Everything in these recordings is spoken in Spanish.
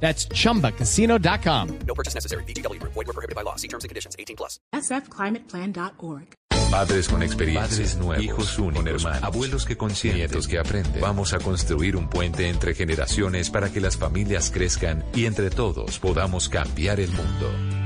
That's chumbacasino.com. No purchase necessary. BGW. Void were prohibited by law. See terms and conditions. 18 plus. sfclimateplan.org. Padres con experiencia, Padres nuevos, hijos únicos, con hermanos, abuelos que consienten, nietos que aprenden. Vamos a construir un puente entre generaciones para que las familias crezcan y entre todos podamos cambiar el mundo.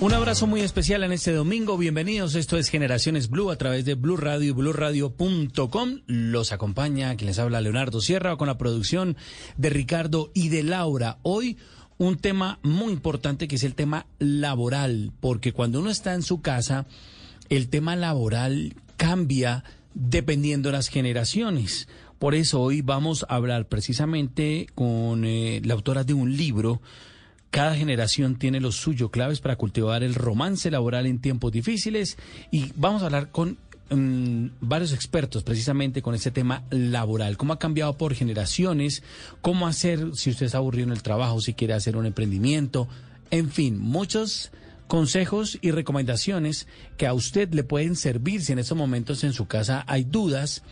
Un abrazo muy especial en este domingo. Bienvenidos. Esto es Generaciones Blue a través de Blue Radio y BlueRadio.com. Los acompaña quien les habla Leonardo Sierra con la producción de Ricardo y de Laura. Hoy un tema muy importante que es el tema laboral, porque cuando uno está en su casa, el tema laboral cambia dependiendo de las generaciones. Por eso hoy vamos a hablar precisamente con eh, la autora de un libro cada generación tiene lo suyo, claves para cultivar el romance laboral en tiempos difíciles. Y vamos a hablar con mm, varios expertos precisamente con este tema laboral. ¿Cómo ha cambiado por generaciones? ¿Cómo hacer si usted está aburrido en el trabajo, si quiere hacer un emprendimiento? En fin, muchos consejos y recomendaciones que a usted le pueden servir si en estos momentos en su casa hay dudas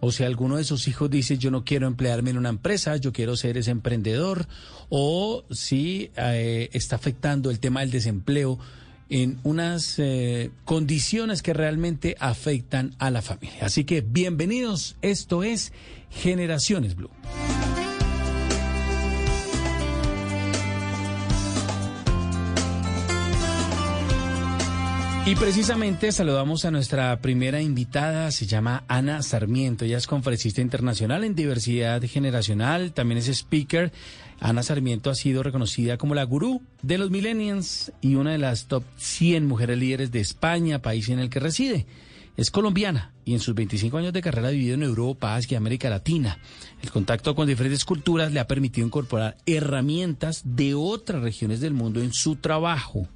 o si alguno de sus hijos dice yo no quiero emplearme en una empresa, yo quiero ser ese emprendedor, o si eh, está afectando el tema del desempleo en unas eh, condiciones que realmente afectan a la familia. Así que bienvenidos, esto es Generaciones Blue. Y precisamente saludamos a nuestra primera invitada, se llama Ana Sarmiento, ella es conferencista internacional en diversidad generacional, también es speaker. Ana Sarmiento ha sido reconocida como la gurú de los millennials y una de las top 100 mujeres líderes de España, país en el que reside. Es colombiana y en sus 25 años de carrera ha vivido en Europa, Asia y América Latina. El contacto con diferentes culturas le ha permitido incorporar herramientas de otras regiones del mundo en su trabajo.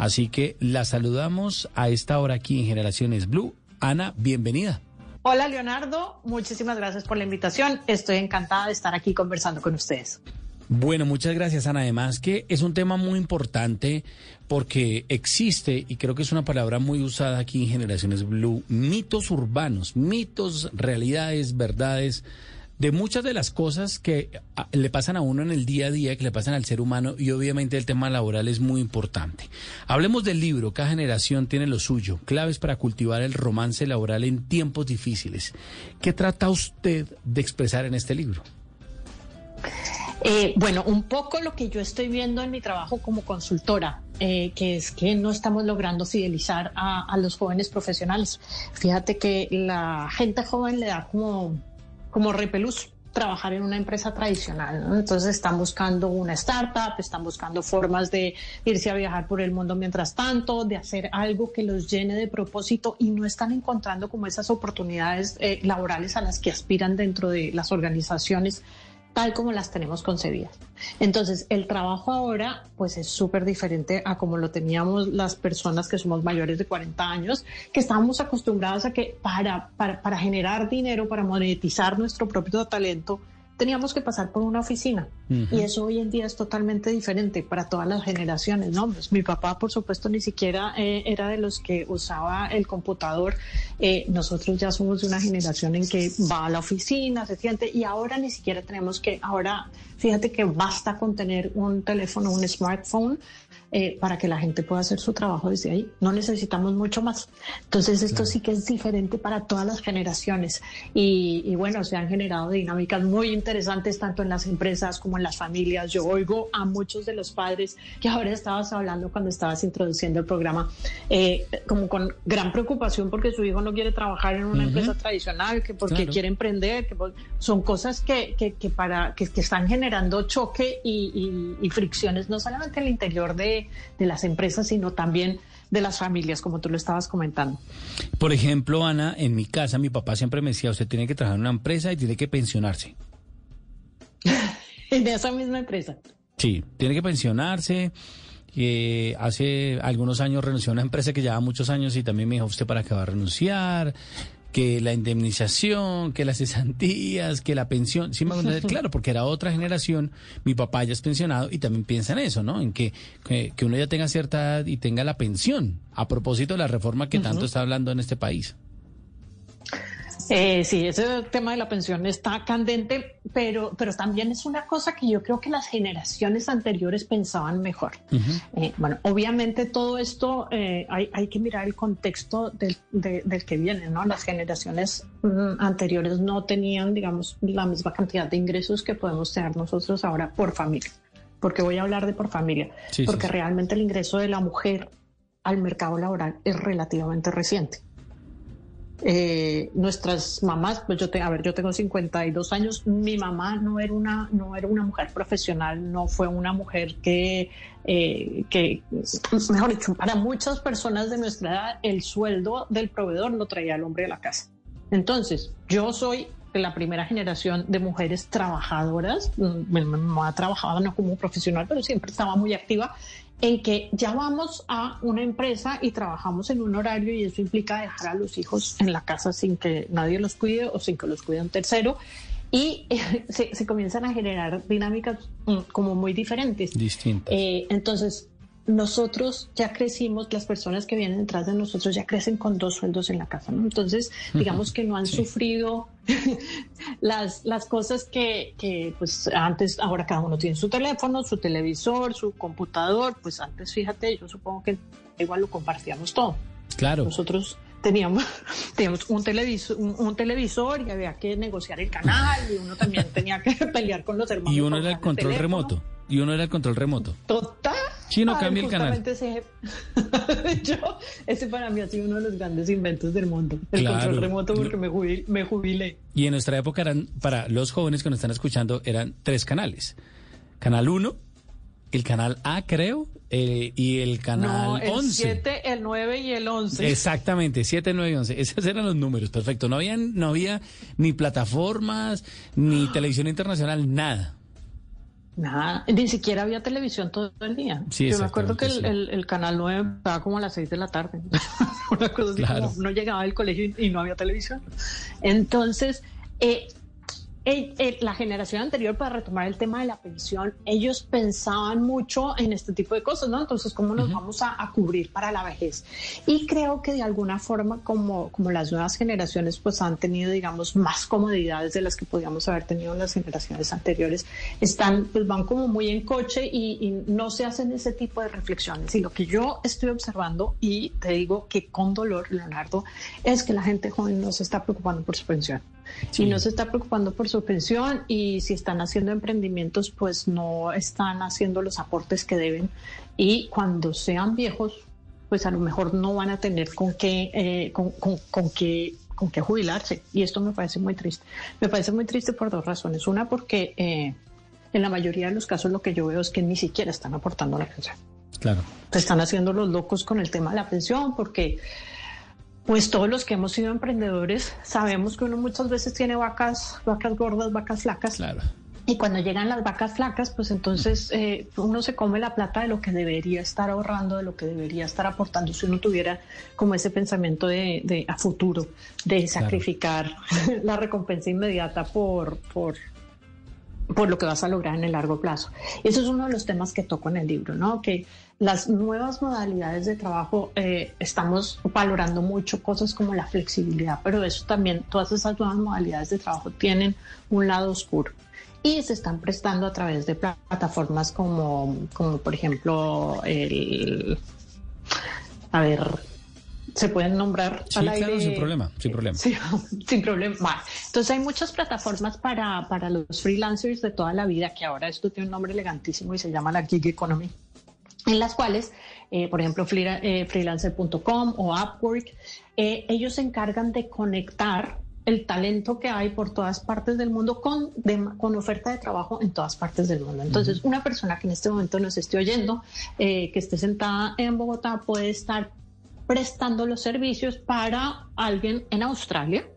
Así que la saludamos a esta hora aquí en Generaciones Blue. Ana, bienvenida. Hola Leonardo, muchísimas gracias por la invitación. Estoy encantada de estar aquí conversando con ustedes. Bueno, muchas gracias Ana. Además que es un tema muy importante porque existe, y creo que es una palabra muy usada aquí en Generaciones Blue, mitos urbanos, mitos, realidades, verdades de muchas de las cosas que ah, le pasan a uno en el día a día, que le pasan al ser humano, y obviamente el tema laboral es muy importante. Hablemos del libro, cada generación tiene lo suyo, claves para cultivar el romance laboral en tiempos difíciles. ¿Qué trata usted de expresar en este libro? Eh, bueno, un poco lo que yo estoy viendo en mi trabajo como consultora, eh, que es que no estamos logrando fidelizar a, a los jóvenes profesionales. Fíjate que la gente joven le da como como repelús trabajar en una empresa tradicional. Entonces están buscando una startup, están buscando formas de irse a viajar por el mundo mientras tanto, de hacer algo que los llene de propósito y no están encontrando como esas oportunidades eh, laborales a las que aspiran dentro de las organizaciones tal como las tenemos concebidas. Entonces, el trabajo ahora, pues es súper diferente a como lo teníamos las personas que somos mayores de 40 años, que estábamos acostumbrados a que para, para, para generar dinero, para monetizar nuestro propio talento, teníamos que pasar por una oficina. Y eso hoy en día es totalmente diferente para todas las generaciones, ¿no? Pues mi papá, por supuesto, ni siquiera eh, era de los que usaba el computador. Eh, nosotros ya somos de una generación en que va a la oficina, se siente, y ahora ni siquiera tenemos que, ahora, fíjate que basta con tener un teléfono, un smartphone, eh, para que la gente pueda hacer su trabajo desde ahí. No necesitamos mucho más. Entonces esto sí que es diferente para todas las generaciones y, y bueno, se han generado dinámicas muy interesantes tanto en las empresas como en las familias. Yo oigo a muchos de los padres que ahora estabas hablando cuando estabas introduciendo el programa, eh, como con gran preocupación porque su hijo no quiere trabajar en una empresa tradicional, que porque quiere emprender, que son cosas que, que, que para, que, que, están generando choque y, y, y, fricciones no solamente en el interior de, de las empresas, sino también de las familias, como tú lo estabas comentando. Por ejemplo, Ana, en mi casa mi papá siempre me decía, usted tiene que trabajar en una empresa y tiene que pensionarse. en esa misma empresa. Sí, tiene que pensionarse. Eh, hace algunos años renunció a una empresa que llevaba muchos años y también me dijo, ¿usted para qué va a renunciar? Que la indemnización, que las cesantías, que la pensión. Sí, me claro, porque era otra generación. Mi papá ya es pensionado y también piensa en eso, ¿no? En que, que, que uno ya tenga cierta edad y tenga la pensión, a propósito de la reforma que tanto está hablando en este país. Eh, sí, ese tema de la pensión está candente, pero, pero también es una cosa que yo creo que las generaciones anteriores pensaban mejor. eh, bueno, obviamente todo esto eh, hay, hay, que mirar el contexto del, de, del, que viene, ¿no? Las generaciones mm, anteriores no tenían, digamos, la misma cantidad de ingresos que podemos tener nosotros ahora por familia. Porque voy a hablar de por familia, sí, porque sí, realmente el ingreso de la mujer al mercado laboral es relativamente reciente. Eh, nuestras mamás, pues yo te, a ver, yo tengo 52 años, mi mamá no era una, no era una mujer profesional, no fue una mujer que, eh, que, mejor dicho, para muchas personas de nuestra edad, el sueldo del proveedor lo traía el hombre de la casa. Entonces, yo soy la primera generación de mujeres trabajadoras. Mi mamá trabajaba no como profesional, pero siempre estaba muy activa en que ya vamos a una empresa y trabajamos en un horario y eso implica dejar a los hijos en la casa sin que nadie los cuide o sin que los cuide un tercero. Y eh, se, se, comienzan a generar dinámicas como muy diferentes. Distintas. Eh, entonces, nosotros ya crecimos, las personas que vienen detrás de nosotros ya crecen con dos sueldos en la casa, ¿no? Entonces, digamos que no han sí. sufrido las, las cosas que, que, pues antes, ahora cada uno tiene su teléfono, su televisor, su computador, pues antes, fíjate, yo supongo que igual lo compartíamos todo. Claro. Nosotros teníamos, teníamos un, televisor, un, un, televisor y había que negociar el canal y uno también tenía que pelear con los hermanos. Y uno era el control remoto. Y uno era el control remoto. Total. Sí, no cambia el canal. Ese, yo, ese para mí ha sido uno de los grandes inventos del mundo. El claro. control remoto porque me jubilé, me jubilé. Y en nuestra época eran, para los jóvenes que nos están escuchando, eran tres canales. Canal 1, el canal A, creo, eh, y el canal no, el 11. 7, el 9 y el 11. Exactamente, 7, 9 y 11. Esos eran los números, perfecto. No había, no había ni plataformas, ni televisión internacional, nada. Nada, ni siquiera había televisión todo el día. Sí, Yo me acuerdo que el, sí. el, el, canal 9 estaba como a las 6 de la tarde. Una cosa así claro. como no llegaba del colegio y, y no había televisión. Entonces, eh, eh, la generación anterior, para retomar el tema de la pensión, ellos pensaban mucho en este tipo de cosas, ¿no? Entonces, ¿cómo nos uh -huh. vamos a, a, cubrir para la vejez? Y creo que de alguna forma, como, como las nuevas generaciones, pues han tenido, digamos, más comodidades de las que podíamos haber tenido en las generaciones anteriores, están, pues van como muy en coche y, y no se hacen ese tipo de reflexiones. Y lo que yo estoy observando, y te digo que con dolor, Leonardo, es que la gente joven no se está preocupando por su pensión. Sí. Y no se está preocupando por su pensión y si están haciendo emprendimientos, pues no están haciendo los aportes que deben. Y cuando sean viejos, pues a lo mejor no van a tener con qué, eh, con, con, con qué con qué jubilarse. Y esto me parece muy triste. Me parece muy triste por dos razones. Una, porque eh, en la mayoría de los casos lo que yo veo es que ni siquiera están aportando la pensión. Claro. Se están haciendo los locos con el tema de la pensión porque pues todos los que hemos sido emprendedores sabemos que uno muchas veces tiene vacas, vacas gordas, vacas flacas. Claro. Y cuando llegan las vacas flacas, pues entonces eh, uno se come la plata de lo que debería estar ahorrando, de lo que debería estar aportando si uno tuviera como ese pensamiento de, de a futuro, de sacrificar claro. la recompensa inmediata por, por, por lo que vas a lograr en el largo plazo. Eso es uno de los temas que toco en el libro, ¿no? Que las nuevas modalidades de trabajo eh, estamos valorando mucho cosas como la flexibilidad, pero eso también, todas esas nuevas modalidades de trabajo tienen un lado oscuro y se están prestando a través de plataformas como, como por ejemplo, el, a ver, se pueden nombrar sí, claro, sin problema, sin problema. Sí, sin problema. Entonces hay muchas plataformas para, para los freelancers de toda la vida, que ahora esto tiene un nombre elegantísimo y se llama la gig economy, en las cuales, eh, por ejemplo, eh, freelancer.com o Upwork, eh, ellos se encargan de conectar el talento que hay por todas partes del mundo con, con oferta de trabajo en todas partes del mundo. Entonces, una persona que en este momento nos esté oyendo, que esté sentada en Bogotá, puede estar prestando los servicios para alguien en Australia.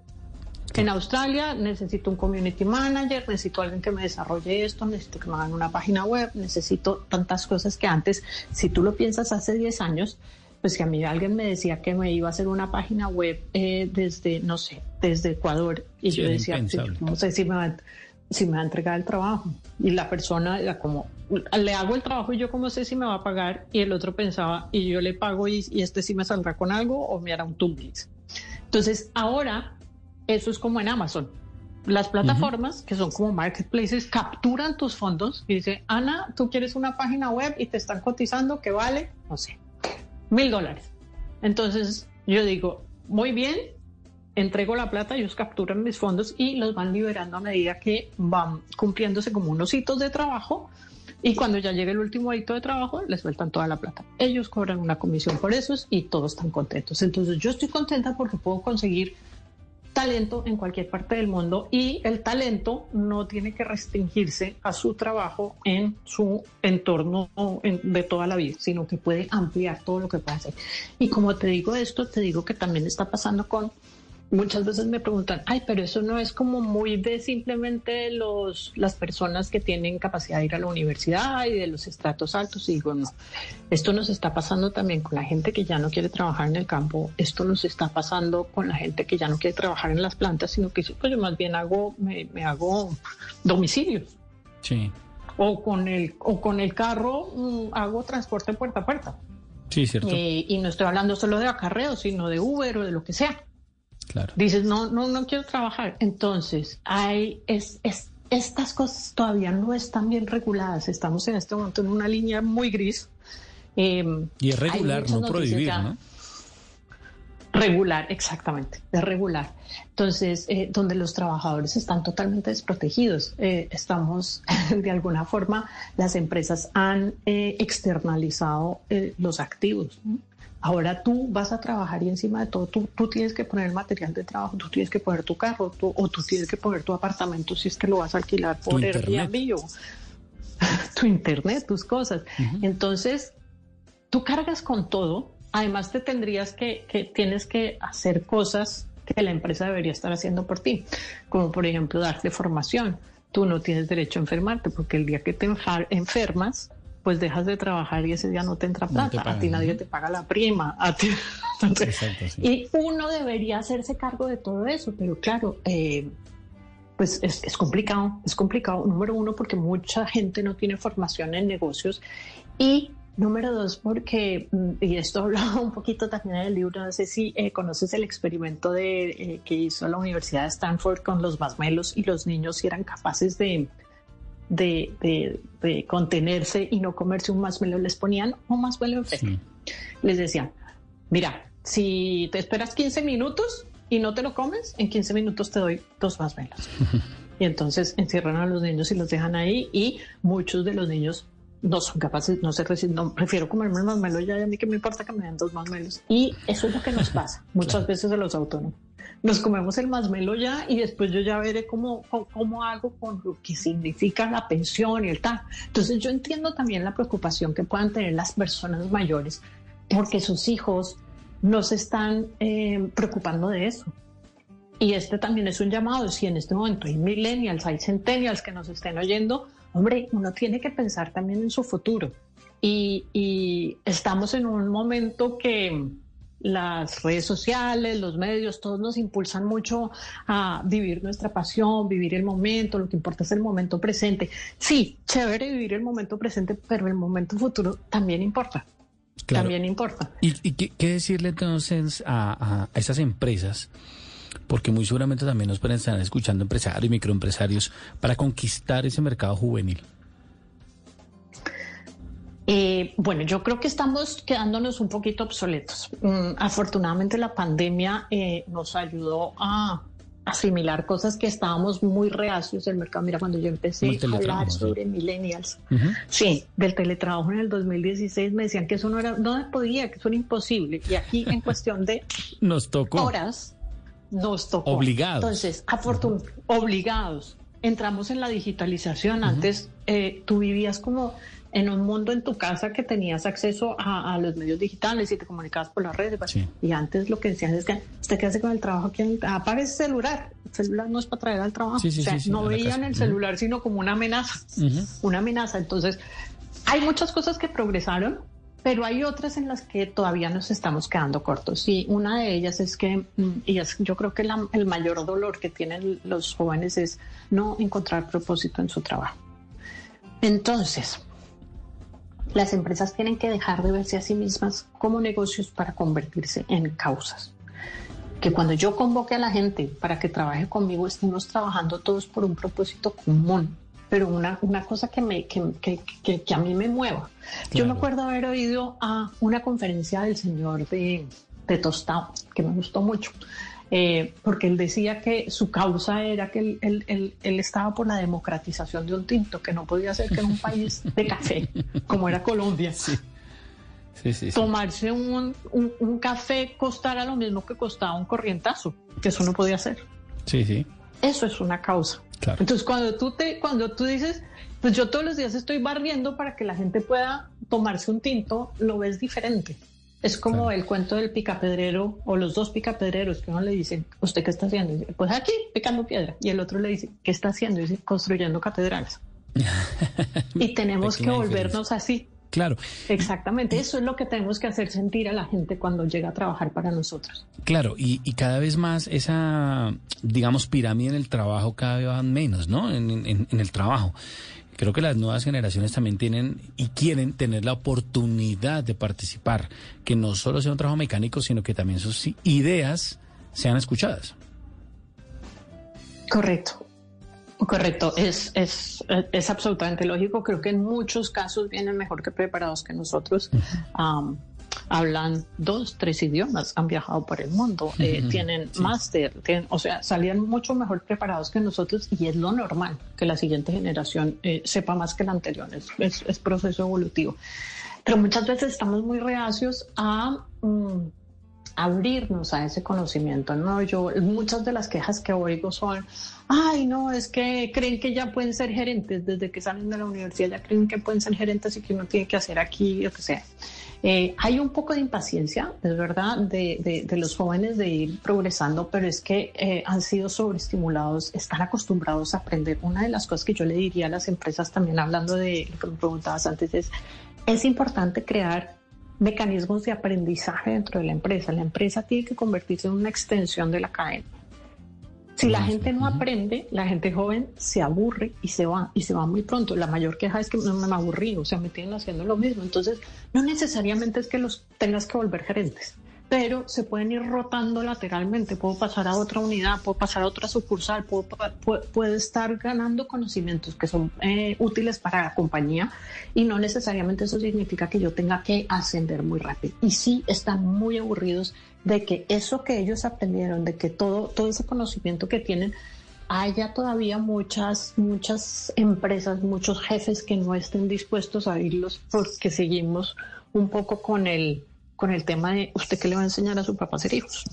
En Australia necesito un community manager, necesito alguien que me desarrolle esto, necesito que me hagan una página web, necesito tantas cosas que antes, si tú lo piensas hace 10 años, pues que a mí alguien me decía que me iba a hacer una página web eh, desde, no sé, desde Ecuador. Y yo decía, no sé si me va, si me va a entregar el trabajo. Y la persona era como, le hago el trabajo y yo como sé si me va a pagar. Y el otro pensaba, y yo le pago y, este sí me saldrá con algo o me hará un tumblix. Entonces, ahora eso es como en Amazon. Las plataformas, que son como marketplaces, capturan tus fondos y dice, Ana, tú quieres una página web y te están cotizando que vale, no sé, mil dólares. Entonces yo digo, muy bien, entrego la plata, ellos capturan mis fondos y los van liberando a medida que van cumpliéndose como unos hitos de trabajo y cuando ya llegue el último hito de trabajo les sueltan toda la plata. Ellos cobran una comisión por esos y todos están contentos. Entonces yo estoy contenta porque puedo conseguir talento en cualquier parte del mundo y el talento no tiene que restringirse a su trabajo en su entorno de toda la vida, sino que puede ampliar todo lo que puede hacer. Y como te digo esto, te digo que también está pasando con muchas veces me preguntan, ay, pero eso no es como muy de simplemente los, las personas que tienen capacidad de ir a la universidad y de los estratos altos. Y digo, no, esto nos está pasando también con la gente que ya no quiere trabajar en el campo, esto nos está pasando con la gente que ya no quiere trabajar en las plantas, sino que pues yo más bien hago, me, hago domicilios. Sí. O con el, o con el carro mm, hago transporte puerta a puerta. Sí, cierto. Eh, y no estoy hablando solo de acarreo, sino de Uber o de lo que sea. Claro. Dices, no, no, no quiero trabajar. Entonces, hay, es, estas cosas todavía no están bien reguladas. Estamos en este momento en una línea muy gris. Em, y es regular, no prohibir, ¿no? Regular, exactamente, es regular. Entonces, eh, donde los trabajadores están totalmente desprotegidos, eh, estamos, de alguna forma, las empresas han eh, externalizado los activos. Ahora tú vas a trabajar y encima de todo tú, tú tienes que poner material de trabajo, tú tienes que poner tu carro o tú tienes que poner tu apartamento si es que lo vas a alquilar por Airbnb o tu internet, tus cosas. Entonces, tú cargas con todo. Además, te tendrías que, que tienes que hacer cosas que la empresa debería estar haciendo por ti, como por ejemplo darte formación. Tú no tienes derecho a enfermarte porque el día que te enfermas, pues dejas de trabajar y ese día no te entra plata, a ti nadie te paga la prima, a ti... Y uno debería hacerse cargo de todo eso, pero claro, eh, pues es, es, complicado, es complicado, número uno, porque mucha gente no tiene formación en negocios y número dos, porque, mm, y esto hablaba un poquito también en el libro, no sé si eh, conoces el experimento de, eh, que hizo la Universidad de Stanford con los masmelos y los niños si eran capaces de de, contenerse y no comerse un masmelo, les ponían un masmelo en feto. Les decían, mira, si te esperas 15 minutos y no te lo comes, en 15 minutos te doy dos masmelos. y entonces encierran a los niños y los dejan ahí y muchos de los niños no son capaces, no se resisten, no, prefiero comerme un masmelo ya, a mí que me importa que me den dos masmelos. Y eso es lo que nos pasa muchas veces a los autónomos nos comemos el masmelo ya y después yo ya veré cómo, cómo, hago con lo que significa la pensión y el tal. Entonces yo entiendo también la preocupación que puedan tener las personas mayores porque sus hijos no se están eh, preocupando de eso. Y este también es un llamado, si en este momento hay millennials, hay centennials que nos estén oyendo, hombre, uno tiene que pensar también en su futuro. Y, y estamos en un momento que las redes sociales, los medios, todos nos impulsan mucho a vivir nuestra pasión, vivir el momento, lo que importa es el momento presente. Sí, chévere vivir el momento presente, pero el momento futuro también importa. También importa. ¿Y, qué, decirle entonces a, a, esas empresas? Porque muy seguramente también nos pueden estar escuchando empresarios y microempresarios para conquistar ese mercado juvenil. Eh, bueno, yo creo que estamos quedándonos un poquito obsoletos. Mm, afortunadamente la pandemia eh, nos ayudó a asimilar cosas que estábamos muy reacios del mercado. Mira, cuando yo empecé a hablar sobre millennials, sí, del teletrabajo en el 2016 me decían que eso no era, no podía, que eso era imposible. Y aquí en cuestión de nos tocó. horas, nos tocó. Obligados. Entonces, afortunadamente, obligados. Entramos en la digitalización. Antes eh, tú vivías como en un mundo en tu casa que tenías acceso a, los medios digitales y te comunicabas por las redes. Pues, y antes lo que decían es que usted qué hace con el trabajo aquí, apague ese celular. El celular no es para traer al trabajo. o sea, no veían el celular sino como una amenaza. Una amenaza. Entonces, hay muchas cosas que progresaron, pero hay otras en las que todavía nos estamos quedando cortos. Y una de ellas es que, mm, y es, yo creo que el mayor dolor que tienen los jóvenes es no encontrar propósito en su trabajo. Entonces, las empresas tienen que dejar de verse a sí mismas como negocios para convertirse en causas. Que cuando yo convoque a la gente para que trabaje conmigo, estemos trabajando todos por un propósito común, pero una, una cosa que, me, que, que, que a mí me mueva. Yo me acuerdo haber oído a una conferencia del señor de, de Tostado, que me gustó mucho. Eh, porque él decía que su causa era que él, él, estaba por la democratización de un tinto, que no podía ser que en un país de café, como era Colombia, tomarse un, un, café costara lo mismo que costaba un corrientazo, que eso no podía ser. Sí, sí. Eso es una causa. Entonces, cuando tú, te, cuando tú dices, pues yo todos los días estoy barriendo para que la gente pueda tomarse un tinto, lo ves diferente. Es como el cuento del picapedrero o los dos picapedreros que uno le dice, ¿usted qué está haciendo? dice, pues aquí, picando piedra. Y el otro le dice, ¿qué está haciendo? Y dice, construyendo catedrales. y tenemos que volvernos así. Claro. Exactamente, eso es lo que tenemos que hacer sentir a la gente cuando llega a trabajar para nosotros. Claro, y, cada vez más esa, digamos, pirámide en el trabajo cada vez va menos, ¿no? en el trabajo creo que las nuevas generaciones también tienen y quieren tener la oportunidad de participar, que no solo sea un trabajo mecánico, sino que también sus ideas sean escuchadas. Correcto. Correcto, es, es, es absolutamente lógico. Creo que en muchos casos vienen mejor que preparados que nosotros hablan dos, tres idiomas, han viajado por el mundo, eh, tienen máster, o sea, salían mucho mejor preparados que nosotros y es lo normal que la siguiente generación eh, sepa más que la anterior, es, es, proceso evolutivo. Pero muchas veces estamos muy reacios a... Mm, abrirnos a ese conocimiento, ¿no? Yo, muchas de las quejas que oigo son, ay, no, es que creen que ya pueden ser gerentes, desde que salen de la universidad ya creen que pueden ser gerentes y que uno tiene que hacer aquí lo que sea. Eh, hay un poco de impaciencia, es verdad, de, los jóvenes de ir progresando, pero es que eh, han sido sobreestimulados, están acostumbrados a aprender. Una de las cosas que yo le diría a las empresas, también hablando de lo que me preguntabas antes, es, es importante crear mecanismos de aprendizaje dentro de la empresa. La empresa tiene que convertirse en una extensión de la cadena. Si la gente no aprende, la gente joven se aburre y se va, y se va muy pronto. La mayor queja es que no me aburrí, o sea, me tienen haciendo lo mismo. Entonces, no necesariamente es que los tengas que volver gerentes, pero se pueden ir rotando lateralmente. Puedo pasar a otra unidad, puedo pasar a otra sucursal, puedo, puedo, estar ganando conocimientos que son eh, útiles para la compañía y no necesariamente eso significa que yo tenga que ascender muy rápido. Y sí están muy aburridos de que eso que ellos aprendieron, de que todo, todo ese conocimiento que tienen, haya todavía muchas, muchas empresas, muchos jefes que no estén dispuestos a irlos porque seguimos un poco con el, con el tema de usted qué le va a enseñar a su papá a ser hijos.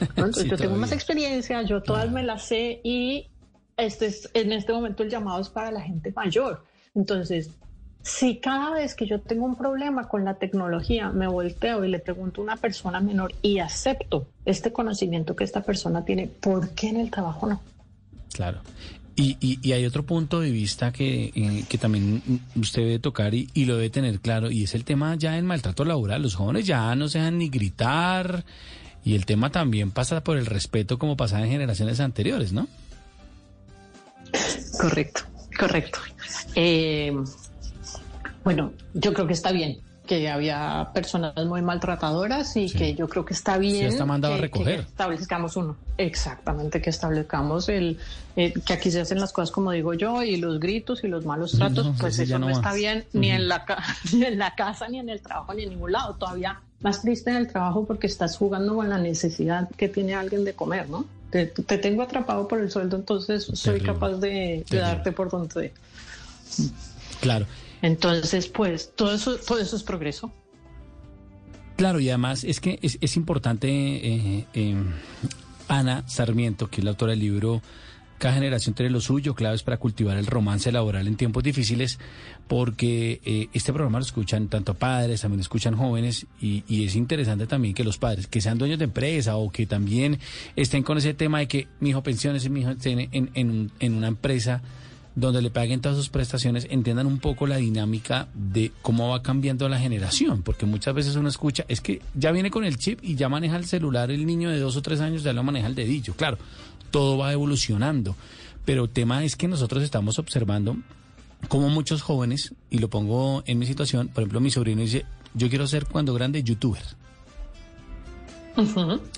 yo tengo más experiencia, yo todas me las sé y este es, en este momento el llamado es para la gente mayor. Entonces, si cada vez que yo tengo un problema con la tecnología me volteo y le pregunto a una persona menor y acepto este conocimiento que esta persona tiene, ¿por qué en el trabajo no? Claro. Y, y, y hay otro punto de vista que, eh, que también usted debe tocar y, y lo debe tener claro, y es el tema ya del maltrato laboral. Los jóvenes ya no se dejan ni gritar, y el tema también pasa por el respeto como pasaba en generaciones anteriores, ¿no? Correcto, correcto. Eh, bueno, yo creo que está bien que había personas muy maltratadoras y Sí. que yo creo que está bien está mandado a recoger. que establezcamos uno. Exactamente, que establezcamos el eh, que aquí se hacen las cosas como digo yo y los gritos y los malos tratos, No, pues eso no, está bien ni en la ni en la casa ni en el trabajo ni en ningún lado. Todavía más triste en el trabajo porque estás jugando con la necesidad que tiene alguien de comer, ¿no? Te, te tengo atrapado por el sueldo, entonces soy Terrible. capaz de, de darte por donde Claro. Entonces, pues todo eso, todo eso es progreso. Claro, y además es que es, es importante, eh, eh, Ana Sarmiento, que es la autora del libro Cada generación tiene lo suyo, claves para cultivar el romance laboral en tiempos difíciles, porque eh, este programa lo escuchan tanto padres, también lo escuchan jóvenes, y, es interesante también que los padres, que sean dueños de empresa o que también estén con ese tema de que mi hijo pensiones mi hijo en, en, en una empresa donde le paguen todas sus prestaciones, entiendan un poco la dinámica de cómo va cambiando la generación, porque muchas veces uno escucha, es que ya viene con el chip y ya maneja el celular el niño de dos o tres años, ya lo maneja el dedillo, claro, todo va evolucionando, pero el tema es que nosotros estamos observando como muchos jóvenes, y lo pongo en mi situación, por ejemplo, mi sobrino dice, yo quiero ser cuando grande youtuber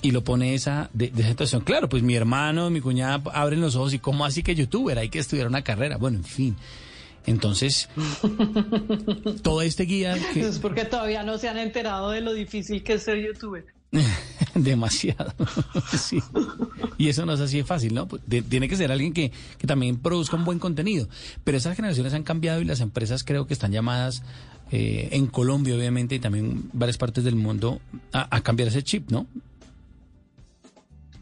y lo pone esa de, de esa situación. Claro, pues mi hermano, mi cuñada abren los ojos y cómo así que youtuber, hay que estudiar una carrera. Bueno, en fin. Entonces, todo este guía que Es porque todavía no se han enterado de lo difícil que es ser youtuber. demasiado. sí. Y eso no es así de fácil, ¿no? Pues, de- tiene que ser alguien que, que también produzca un buen contenido. Pero esas generaciones han cambiado y las empresas creo que están llamadas eh, en Colombia, obviamente, y también varias partes del mundo, a, cambiar ese chip, ¿no?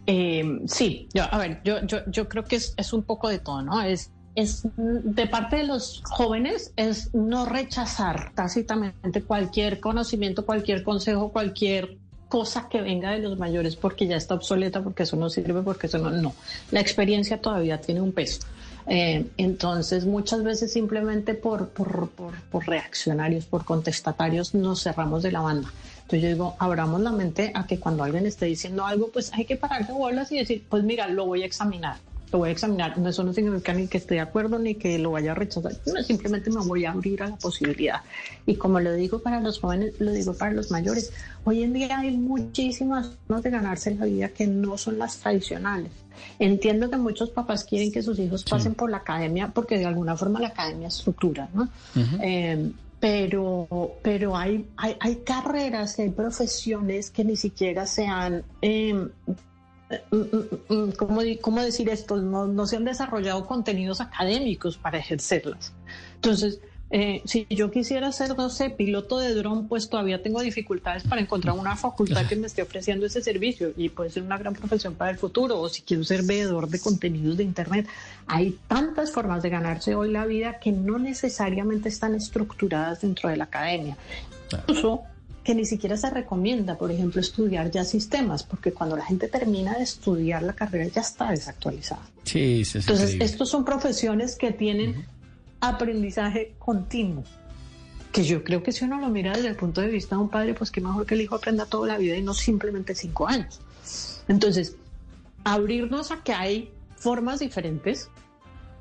Eh, sí, yo, a ver, yo, creo que es, es un poco de todo, ¿no? Es, es de parte de los jóvenes es no rechazar tácitamente cualquier conocimiento, cualquier consejo, cualquier cosa que venga de los mayores porque ya está obsoleta, porque eso no sirve, porque eso no, no. La experiencia todavía tiene un peso. Eh, entonces, muchas veces simplemente por, por, por, por reaccionarios, por contestatarios, nos cerramos de la banda. Entonces yo digo, abramos la mente a que cuando alguien esté diciendo algo, pues hay que parar de bolas y decir, pues mira, lo voy a examinar, lo voy a examinar. No, eso no significa ni que esté de acuerdo ni que lo vaya a rechazar, no, simplemente me voy a abrir a la posibilidad. Y como lo digo para los jóvenes, lo digo para los mayores, hoy en día hay muchísimas formas de ganarse la vida que no son las tradicionales. Entiendo que muchos papás quieren que sus hijos pasen por la academia porque de alguna forma la academia estructura, ¿no? Eh, pero, pero hay, hay, hay carreras, hay profesiones que ni siquiera se han, eh, ¿cómo, di- cómo decir esto? No, no se han desarrollado contenidos académicos para ejercerlas. Entonces, eh, si yo quisiera ser, no sé, piloto de dron, pues todavía tengo dificultades para encontrar una facultad que me esté ofreciendo ese servicio y puede ser una gran profesión para el futuro. O si quiero ser veedor de contenidos de Internet, hay tantas formas de ganarse hoy la vida que no necesariamente están estructuradas dentro de la academia. Incluso que ni siquiera se recomienda, por ejemplo, estudiar ya sistemas, porque cuando la gente termina de estudiar la carrera ya está desactualizada. Sí, sí, sí, Entonces, increíble. estos son profesiones que tienen aprendizaje continuo. Que yo creo que si uno lo mira desde el punto de vista de un padre, pues qué mejor que el hijo aprenda toda la vida y no simplemente cinco años. Entonces, abrirnos a que hay formas diferentes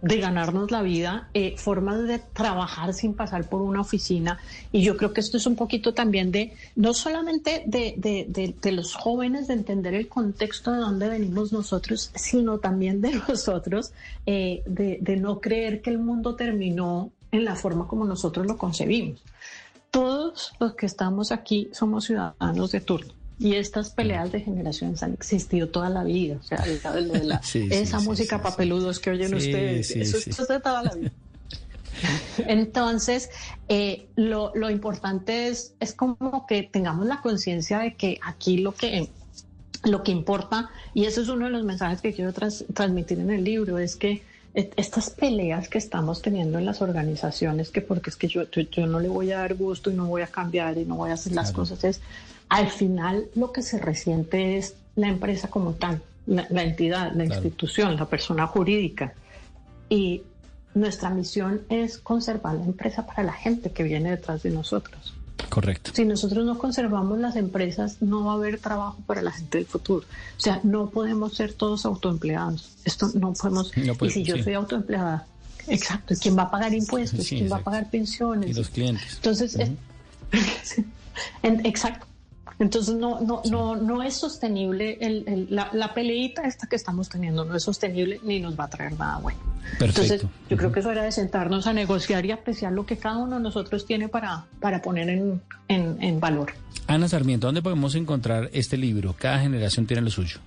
de ganarnos la vida, eh, formas de trabajar sin pasar por una oficina. Y yo creo que esto es un poquito también de, no solamente de, de- de- de los jóvenes, de entender el contexto de dónde venimos nosotros, sino también de nosotros, eh, de, no creer que el mundo terminó en la forma como nosotros lo concebimos. Todos los que estamos aquí somos ciudadanos de turno. Y estas peleas de generaciones han existido toda la vida. O sea, de la- Sí, esa sí, música sí, papeludos que oyen ustedes, eso, es de toda la vida. Entonces, eh, lo, lo importante es, es como que tengamos la conciencia de que aquí lo que, lo que importa, y eso es uno de los mensajes que quiero transmitir en el libro, es que estas peleas que estamos teniendo en las organizaciones, que porque es que yo, yo, yo no le voy a dar gusto y no voy a cambiar y no voy a hacer las cosas, es al final lo que se resiente es la empresa como tal, la, la entidad, la Claro. institución, la persona jurídica y nuestra misión es conservar la empresa para la gente que viene detrás de nosotros. Correcto. Si nosotros no conservamos las empresas, no va a haber trabajo para la gente del futuro. O sea, no podemos ser todos autoempleados. Esto no podemos. No puede- y si yo sí. soy autoempleada, exacto, ¿quién va a pagar impuestos? Sí, ¿Quién va a pagar pensiones? Y los clientes. Entonces, es- en- exacto. Entonces no, no, no, no es sostenible el, el- la, la peleita esta que estamos teniendo, no es sostenible ni nos va a traer nada bueno. Perfecto. Entonces, yo creo que es hora de sentarnos a negociar y apreciar lo que cada uno de nosotros tiene para, para poner en, en, en valor. Ana Sarmiento, ¿dónde podemos encontrar este libro? Cada generación tiene lo suyo.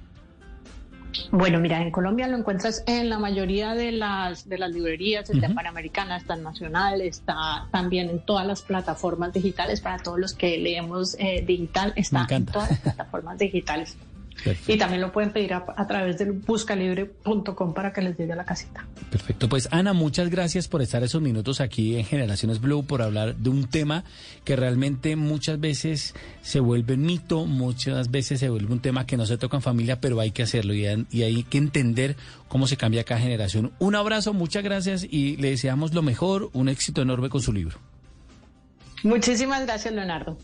Bueno, mira, en Colombia lo encuentras en la mayoría de las, de las librerías, está en Panamericana, está en Nacional, está también en todas las plataformas digitales, para todos los que leemos eh, digital, está en todas las plataformas digitales. Perfecto. Y también lo pueden pedir a, a través del buscalibre.com para que les llegue a la casita. Perfecto. Pues Ana, muchas gracias por estar esos minutos aquí en Generaciones Blue, por hablar de un tema que realmente muchas veces se vuelve mito, muchas veces se vuelve un tema que no se toca en familia, pero hay que hacerlo y, y hay que entender cómo se cambia cada generación. Un abrazo, muchas gracias y le deseamos lo mejor, un éxito enorme con su libro. Muchísimas gracias, Leonardo.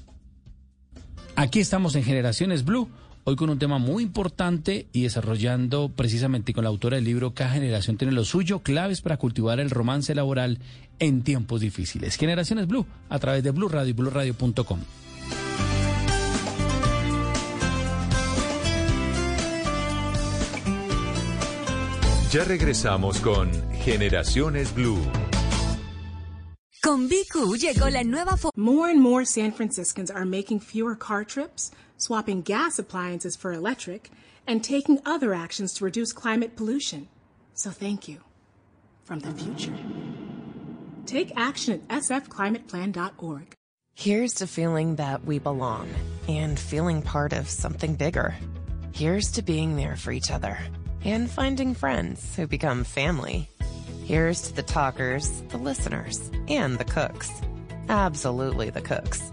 Aquí estamos en Generaciones Blue, hoy con un tema muy importante y desarrollando precisamente con la autora del libro Cada generación tiene lo suyo, claves para cultivar el romance laboral en tiempos difíciles. Generaciones Blue, a través de Blue Radio y BlueRadio.com. Ya regresamos con Generaciones Blue. Con BQ llegó la nueva forma. More and more San Franciscans are making fewer car trips, swapping gas appliances for electric, and taking other actions to reduce climate pollution. So thank you from the future. Take action at sfclimateplan.org. Here's to feeling that we belong and feeling part of something bigger. Here's to being there for each other and finding friends who become family. Here's to the talkers, the listeners, and the cooks. Absolutely the cooks.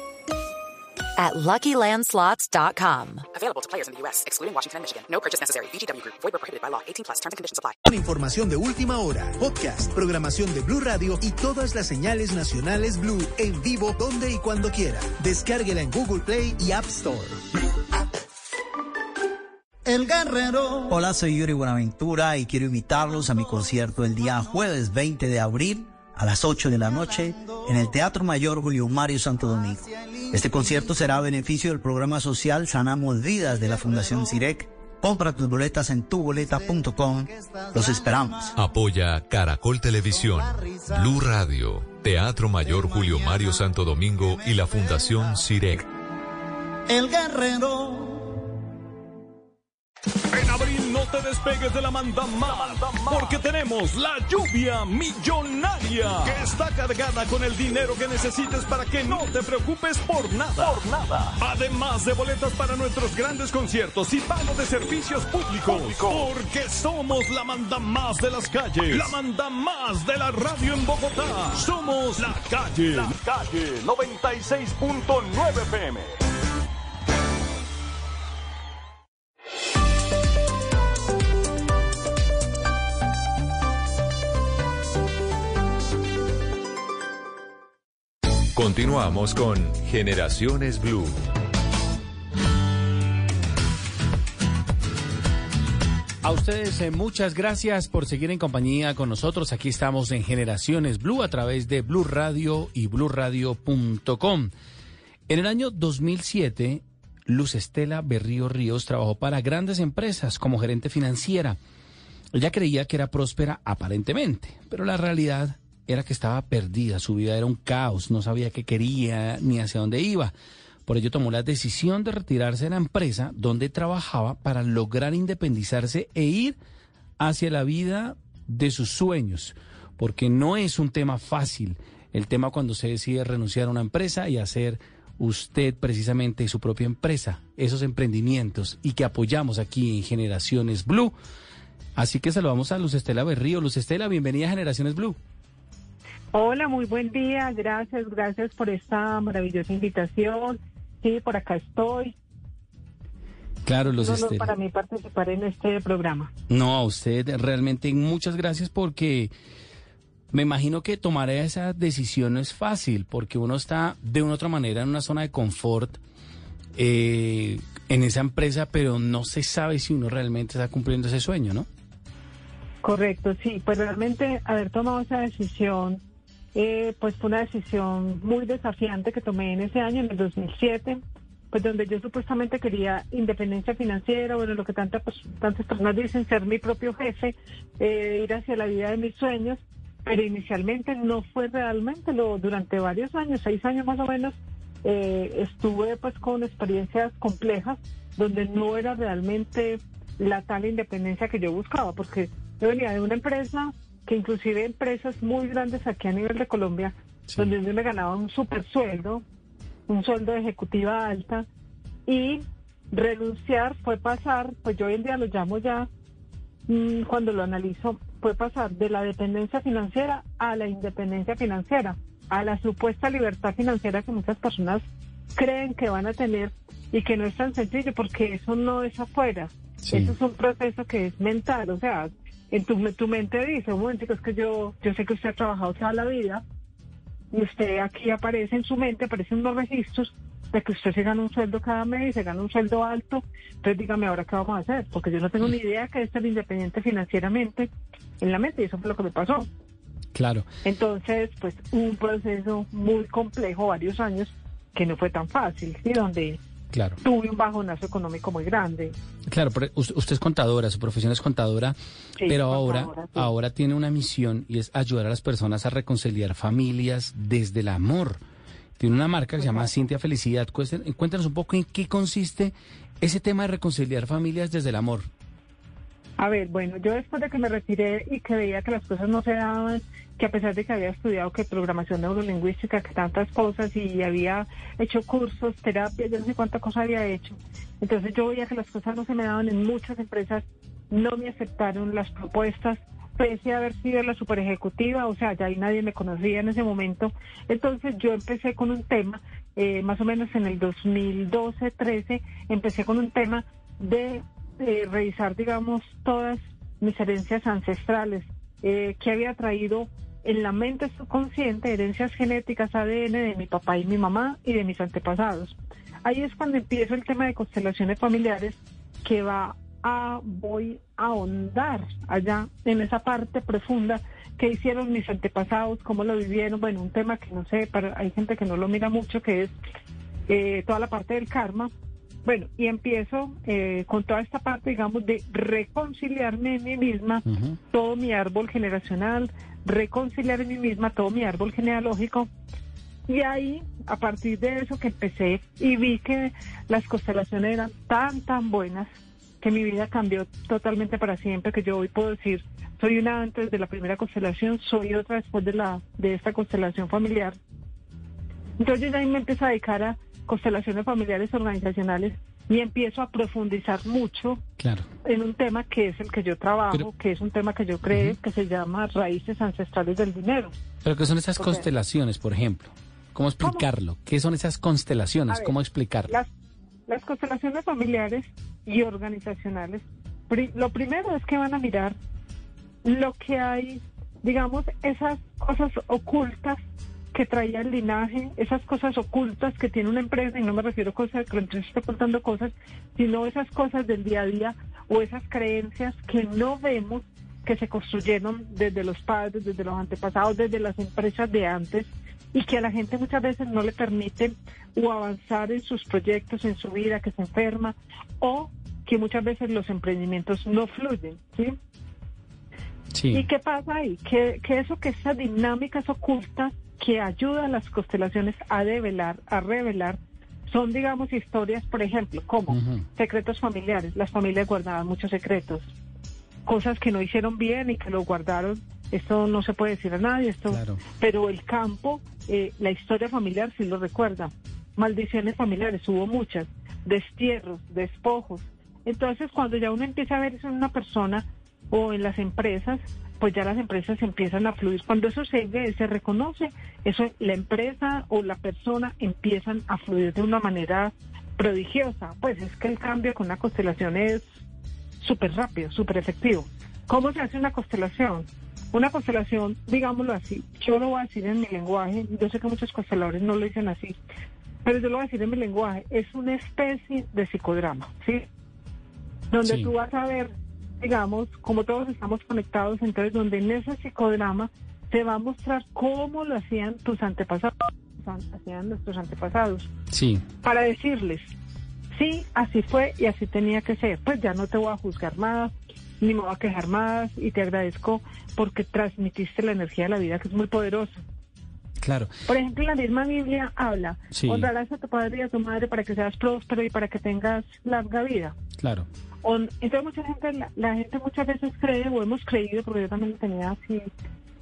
at LuckyLandSlots.com. Available to players in the U.S., excluding Washington and Michigan. No purchase necessary. VGW Group. Void prohibited by law. 18 plus. Terms and conditions apply. con información de última hora, podcast, programación de Blue Radio y todas las señales nacionales Blue en vivo donde y cuando quiera. Descárguela en Google Play y App Store. El Guerrero. Hola, soy Yuri Buenaventura y quiero invitarlos a mi concierto el día jueves 20 de abril a las 8 de la noche en el Teatro Mayor Julio Mario Santo Domingo. Este concierto será a beneficio del programa social Sanamos Vidas de la Fundación CIREC. Compra tus boletas en tuboleta.com. Los esperamos. Apoya Caracol Televisión, Blue Radio, Teatro Mayor Julio Mario Santo Domingo y la Fundación CIREC. El Guerrero. Te despegues de la manda más, porque tenemos la lluvia millonaria que está cargada con el dinero que necesites para que no te preocupes por nada. Por nada. Además de boletas para nuestros grandes conciertos y pago de servicios públicos, porque somos la manda más de las calles, la manda más de la radio en Bogotá. Somos la calle, la calle 96.9 PM. Continuamos con Generaciones Blue. A ustedes eh, muchas gracias por seguir en compañía con nosotros. Aquí estamos en Generaciones Blue a través de Blue Radio y BlueRadio.com. En el año 2007, Luz Estela Berrío Ríos trabajó para grandes empresas como gerente financiera. Ella creía que era próspera aparentemente, pero la realidad era que estaba perdida, su vida era un caos, no sabía qué quería ni hacia dónde iba. Por ello tomó la decisión de retirarse de la empresa donde trabajaba para lograr independizarse e ir hacia la vida de sus sueños, porque no es un tema fácil el tema cuando se decide renunciar a una empresa y hacer usted precisamente su propia empresa, esos emprendimientos y que apoyamos aquí en Generaciones Blue. Así que saludamos a Luz Estela Berrío. Luz Estela, bienvenida a Generaciones Blue. Hola, muy buen día. Gracias, gracias por esta maravillosa invitación. Sí, por acá estoy. Claro, Luz no. No, para mí participar en este programa. No, a usted realmente muchas gracias porque me imagino que tomar esa decisión no es fácil porque uno está de una u otra manera en una zona de confort eh, en esa empresa, pero no se sabe si uno realmente está cumpliendo ese sueño, ¿no? Correcto, sí. Pues realmente haber tomado esa decisión, eh, pues fue una decisión muy desafiante que tomé en ese año, en el 2007 pues donde yo supuestamente quería independencia financiera, bueno, lo que tantas, tantas personas dicen, ser mi propio jefe, eh, ir hacia la vida de mis sueños, pero inicialmente no fue realmente lo durante varios años, seis años más o menos, eh, estuve pues con experiencias complejas donde no era realmente la tal independencia que yo buscaba, porque yo venía de una empresa que inclusive empresas muy grandes aquí a nivel de Colombia, donde yo me ganaba un super sueldo, un sueldo de ejecutiva alta, y renunciar fue pasar, pues yo hoy en día lo llamo ya, mmm, cuando lo analizo, fue pasar de la dependencia financiera a la independencia financiera, a la supuesta libertad financiera que muchas personas creen que van a tener y que no es tan sencillo porque eso no es afuera. Sí. Eso es un proceso que es mental, o sea, en tu, tu mente dice, un momento, es que yo, yo sé que usted ha trabajado toda la vida y usted aquí aparece en su mente, aparecen unos registros de que usted se gana un sueldo cada mes, se gana un sueldo alto, entonces dígame ahora qué vamos a hacer, porque yo no tengo ni idea que es ser independiente financieramente en la mente y eso fue lo que me pasó. Claro. Entonces, pues un proceso muy complejo, varios años, que no fue tan fácil, y donde claro. tuve un bajonazo económico muy grande. Claro, pero usted es contadora, su profesión es contadora, sí, pero ahora, sí. ahora tiene una misión y es ayudar a las personas a reconciliar familias desde el amor. Tiene una marca que se llama Cintia Felicidad. Cuéntanos un poco en qué consiste ese tema de reconciliar familias desde el amor. A ver, bueno, yo después de que me retiré y que veía que las cosas no se daban, que a pesar de que había estudiado que programación neurolingüística, que tantas cosas y había hecho cursos, terapia, yo no sé cuánta cosa había hecho. Entonces yo veía que las cosas no se me daban en muchas empresas, no me aceptaron las propuestas, pese a haber sido la super ejecutiva, o sea, ya ahí nadie me conocía en ese momento. Entonces yo empecé con un tema, eh, más o menos en el 2012-13, empecé con un tema de eh, revisar, digamos, todas mis herencias ancestrales, eh, que había traído en la mente subconsciente herencias genéticas ADN de mi papá y mi mamá y de mis antepasados. Ahí es cuando empiezo el tema de constelaciones familiares que va a, voy a ahondar allá en esa parte profunda que hicieron mis antepasados, cómo lo vivieron, bueno, un tema que no sé, para, hay gente que no lo mira mucho, que es eh, toda la parte del karma, bueno, y empiezo eh, con toda esta parte, digamos, de reconciliarme en mí misma, uh -huh. todo mi árbol generacional, reconciliar en mí misma todo mi árbol genealógico. Y ahí, a partir de eso que empecé y vi que las constelaciones eran tan, tan buenas, que mi vida cambió totalmente para siempre, que yo hoy puedo decir, soy una antes de la primera constelación, soy otra después de, la, de esta constelación familiar. Entonces ahí me empiezo a dedicar a constelaciones familiares organizacionales y empiezo a profundizar mucho claro. en un tema que es el que yo trabajo, Pero, que es un tema que yo creé, uh -huh. que se llama raíces ancestrales del dinero. Pero ¿qué son esas okay. constelaciones, por ejemplo? ¿Cómo explicarlo? ¿Cómo? ¿Qué son esas constelaciones? Ver, ¿Cómo explicarlo? Las, las constelaciones familiares y organizacionales, pri lo primero es que van a mirar lo que hay, digamos, esas cosas ocultas que traía el linaje, esas cosas ocultas que tiene una empresa, y no me refiero a cosas que la empresa está contando cosas, sino esas cosas del día a día o esas creencias que no vemos que se construyeron desde los padres, desde los antepasados, desde las empresas de antes, y que a la gente muchas veces no le permiten o avanzar en sus proyectos, en su vida, que se enferma, o que muchas veces los emprendimientos no fluyen, ¿sí? ¿Y qué pasa ahí? Que, que eso, que esas dinámicas ocultas que ayudan a las constelaciones a develar, a revelar, son, digamos, historias, por ejemplo, como secretos familiares. Las familias guardaban muchos secretos, cosas que no hicieron bien y que lo guardaron. Esto no se puede decir a nadie, esto, pero el campo, eh, la historia familiar sí lo recuerda. Maldiciones familiares, hubo muchas, destierros, despojos. Entonces, cuando ya uno empieza a ver eso en una persona o en las empresas, pues ya las empresas empiezan a fluir. Cuando eso se ve, se reconoce, eso la empresa o la persona empiezan a fluir de una manera prodigiosa. Pues es que el cambio con una constelación es súper rápido, súper efectivo. ¿Cómo se hace una constelación? Una constelación, digámoslo así, yo lo voy a decir en mi lenguaje, yo sé que muchos consteladores no lo dicen así, pero yo lo voy a decir en mi lenguaje, es una especie de psicodrama, ¿sí? Donde tú vas a ver digamos, como todos estamos conectados, entonces donde en ese psicodrama te va a mostrar cómo lo hacían tus antepasados, hacían nuestros antepasados. Sí. Para decirles, sí, así fue y así tenía que ser. Pues ya no te voy a juzgar más, ni me voy a quejar más y te agradezco porque transmitiste la energía de la vida que es muy poderosa. Claro. Por ejemplo, la misma Biblia habla, sí. honrarás a tu padre y a tu madre para que seas próspero y para que tengas larga vida. Claro entonces mucha gente, la, gente muchas veces cree, o hemos creído, porque yo también lo tenía así,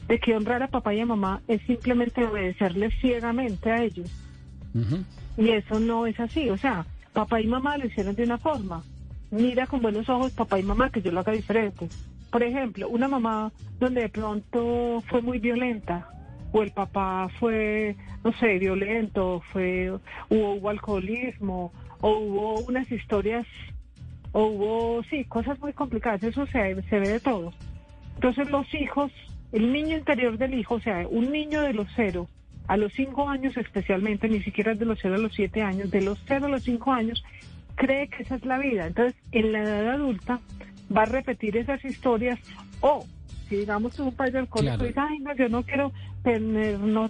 de que honrar a papá y a mamá es simplemente obedecerles ciegamente a ellos. Y eso no es así, o sea, papá y mamá lo hicieron de una forma. Mira con buenos ojos papá y mamá que yo lo haga diferente. Por ejemplo, una mamá donde de pronto fue muy violenta, o el papá fue, no sé, violento, fue, hubo alcoholismo, o hubo unas historias o hubo, sí, cosas muy complicadas, eso se, se ve de todo. Entonces los hijos, el niño interior del hijo, o sea, un niño de los cero a los cinco años especialmente, ni siquiera de los cero a los siete años, de los cero a los cinco años, cree que esa es la vida. Entonces, en la edad adulta va a repetir esas historias o, si digamos un padre del alcohólico dice, ay, no, yo no quiero tener, no,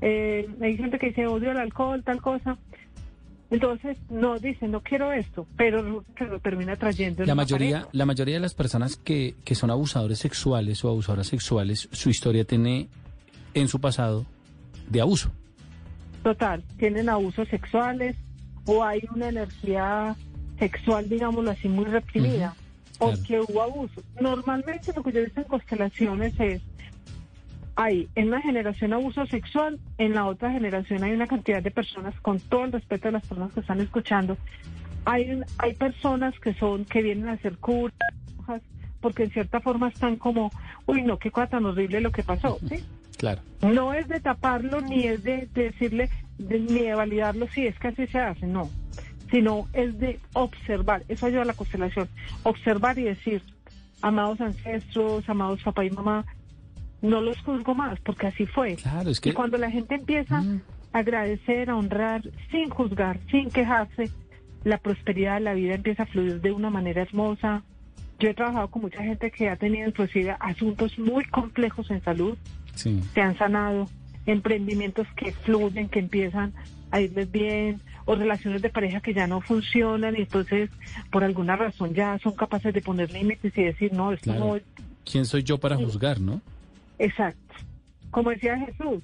eh, hay gente que dice odio el alcohol, tal cosa, entonces, no dice, no quiero esto, pero se lo termina trayendo. La mayoría, la mayoría de las personas que, que son abusadores sexuales o abusadoras sexuales, su historia tiene en su pasado de abuso. Total, tienen abusos sexuales o hay una energía sexual, digámoslo así, muy reprimida, o que hubo abuso. Normalmente lo que yo he visto en constelaciones es hay en una generación abuso sexual, en la otra generación hay una cantidad de personas, con todo el respeto de las personas que están escuchando, hay, hay personas que son, que vienen a hacer curas, porque en cierta forma están como, uy, no, qué cosa tan horrible lo que pasó, ¿sí? Claro. No es de taparlo, ni es de, decirle, ni de validarlo si es que así se hace, no. Sino es de observar, eso ayuda a la constelación, observar y decir, amados ancestros, amados papá y mamá, no los juzgo más, porque así fue. Claro, es que... Y cuando la gente empieza mm. a agradecer, a honrar, sin juzgar, sin quejarse, la prosperidad de la vida empieza a fluir de una manera hermosa. Yo he trabajado con mucha gente que ha tenido inclusive asuntos muy complejos en salud, sí. se han sanado, emprendimientos que fluyen, que empiezan a irles bien, o relaciones de pareja que ya no funcionan y entonces por alguna razón ya son capaces de poner límites y decir, no, esto no... ¿Quién soy yo para juzgar, no? Exacto. Como decía Jesús,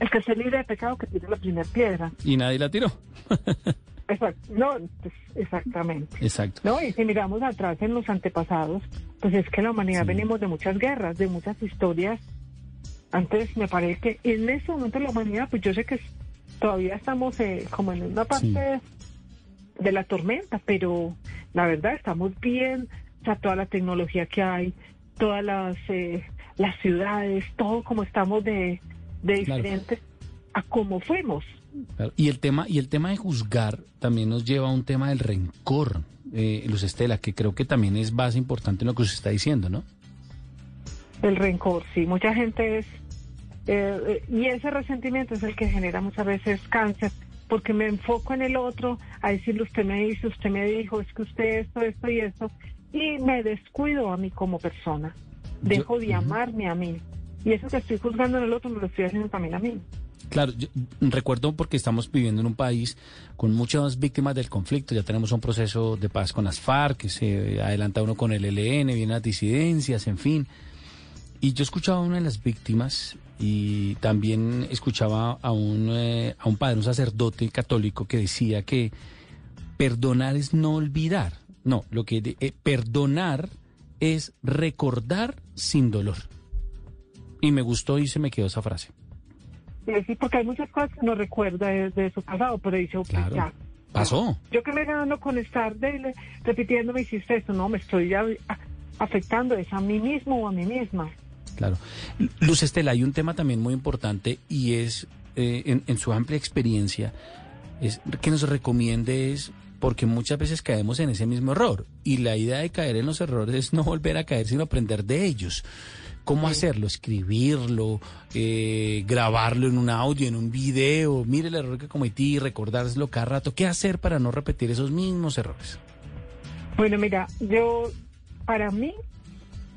el que se libre de pecado que tire la primera piedra. Y nadie la tiró. Exacto. No, pues, exactamente. Exacto. No, y si miramos atrás en los antepasados, pues es que la humanidad venimos de muchas guerras, de muchas historias. Antes me parece que en ese momento la humanidad, pues yo sé que todavía estamos eh, como en una parte de la tormenta, pero la verdad estamos bien, o sea, toda la tecnología que hay, todas las eh, las ciudades, todo como estamos de, de diferentes a como fuimos. Y el tema y el tema de juzgar también nos lleva a un tema del rencor, eh, Luz Estela, que creo que también es base importante en lo que usted está diciendo, ¿no? El rencor, sí. Mucha gente es eh, eh, y ese resentimiento es el que genera muchas veces cáncer, porque me enfoco en el otro, a decirle usted me dice, usted me dijo, es que usted esto, esto y esto, y me descuido a mí como persona dejo de amarme a mí. Y eso que estoy juzgando en el otro me lo estoy haciendo también a mí. Claro, yo recuerdo porque estamos viviendo en un país con muchas víctimas del conflicto. Ya tenemos un proceso de paz con las FARC, que se adelanta uno con el ELN, vienen las disidencias, en fin. Y yo escuchaba a una de las víctimas y también escuchaba a un, eh, a un padre, un sacerdote católico que decía que perdonar es no olvidar. No, lo que eh, perdonar es recordar sin dolor. Y me gustó y se me quedó esa frase. Sí, porque hay muchas cosas que no recuerda de, de su pasado, pero dice, ok, Claro. ya. Pasó. Yo que me gano con estar de, repitiendo, me hiciste esto, no, me estoy ya afectando es a mí mismo o a mí misma. Claro. Luz Estela, hay un tema también muy importante y es, eh, en, en su amplia experiencia, es que nos recomiende es, porque muchas veces caemos en ese mismo error y la idea de caer en los errores es no volver a caer, sino aprender de ellos. ¿Cómo hacerlo? Escribirlo, eh, grabarlo en un audio, en un video, mire el error que cometí, recordárselo cada rato. ¿Qué hacer para no repetir esos mismos errores? Bueno, mira, yo, para mí,